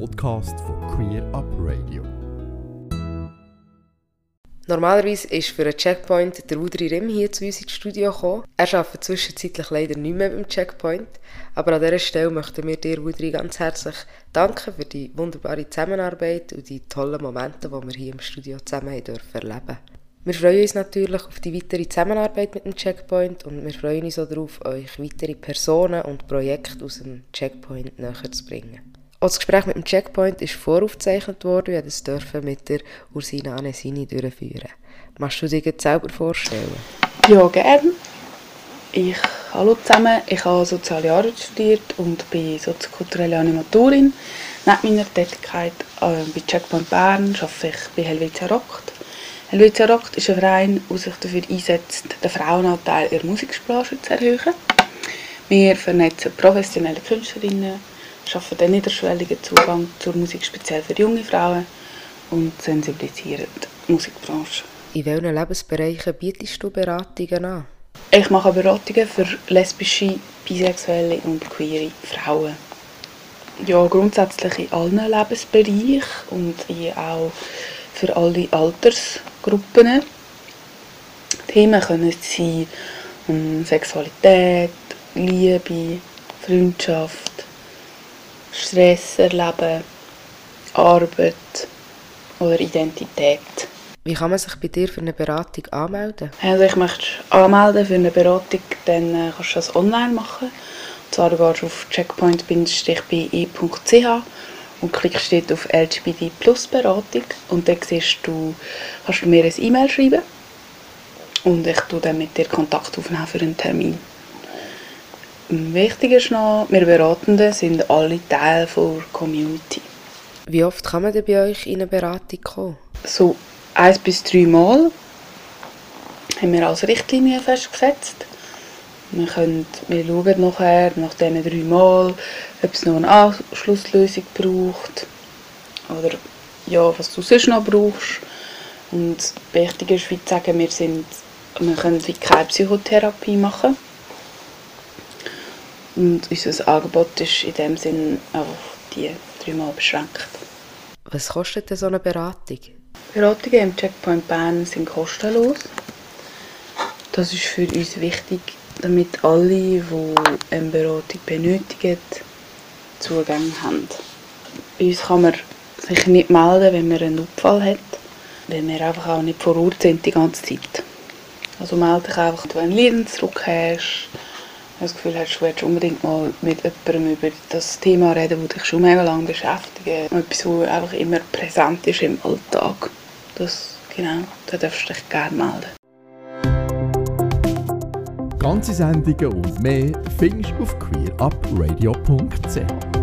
Podcast von Queer Up Radio. Normalerweise ist für einen Checkpoint der Udri Rim hier zu uns ins Studio gekommen. Er arbeitet zwischenzeitlich leider nicht mehr beim Checkpoint. Aber an dieser Stelle möchten wir dir, Udri, ganz herzlich danken für die wunderbare Zusammenarbeit und die tollen Momente, die wir hier im Studio zusammen haben dürfen erleben Wir freuen uns natürlich auf die weitere Zusammenarbeit mit dem Checkpoint und wir freuen uns auch darauf, euch weitere Personen und Projekte aus dem Checkpoint näher zu bringen. Auch das Gespräch mit dem Checkpoint ist voraufgezeichnet worden und das dürfen mit der Ursina Anesini durchführen. Machst du dir selber vorstellen? Ja, gerne. Ich, hallo zusammen, ich habe Soziale Arbeit studiert und bin soziokulturelle Animatorin. Neben meiner Tätigkeit äh, bei Checkpoint Bern arbeite ich bei Helvetia Rockt. Helvetia Rockt ist ein Verein, der sich dafür einsetzt, den Frauenanteil in der Musikbranche zu erhöhen. Wir vernetzen professionelle Künstlerinnen, schaffen den niederschwelligen Zugang zur Musik speziell für junge Frauen und sensibilisieren die Musikbranche. In welchen Lebensbereichen bietest du Beratungen an? Ich mache Beratungen für lesbische, bisexuelle und queere Frauen. Ja, grundsätzlich in allen Lebensbereichen und auch für alle Altersgruppen. Themen können sein um Sexualität, Liebe, Freundschaft, Stress erleben, Arbeit oder Identität. Wie kann man sich bei dir für eine Beratung anmelden? Also ich möchte anmelden für eine Beratung, dann äh, kannst du das online machen. Und zwar du gehst auf checkpoint-be.ch und klickst dort auf LGBT Plus Beratung und dann siehst du, kannst du mir ein E-Mail schreiben und ich tue dann mit dir Kontakt aufnehmen für einen Termin. Wichtig ist noch, wir Beratenden sind alle Teil der Community. Wie oft kann man denn bei euch in eine Beratung kommen? So eins bis drei Mal haben wir als Richtlinie festgesetzt. Wir, können, wir schauen nachher, nach diesen drei Mal, ob es noch eine Anschlusslösung braucht oder ja, was du sonst noch brauchst. Und wichtig ist, wie zu sagen, wir, sind, wir können keine Psychotherapie machen und unser Angebot ist in dem Sinn einfach die dreimal beschränkt. Was kostet denn so eine Beratung? Beratungen im Checkpoint Bern sind kostenlos. Das ist für uns wichtig, damit alle, die eine Beratung benötigen, Zugang haben. Bei uns kann man sich nicht melden, wenn man einen Unfall hat, weil wir einfach auch nicht vor Ort sind die ganze Zeit. Also melde dich einfach, wenn du einen Leidensdruck hast, das Gefühl hast, du willst unbedingt mal mit jemandem über das Thema reden, das dich schon mega lange beschäftigt. Etwas, das einfach immer präsent ist im Alltag. Das, genau, da darfst du dich gerne melden. Ganze Sendungen und mehr findest du auf queerupradio.ch.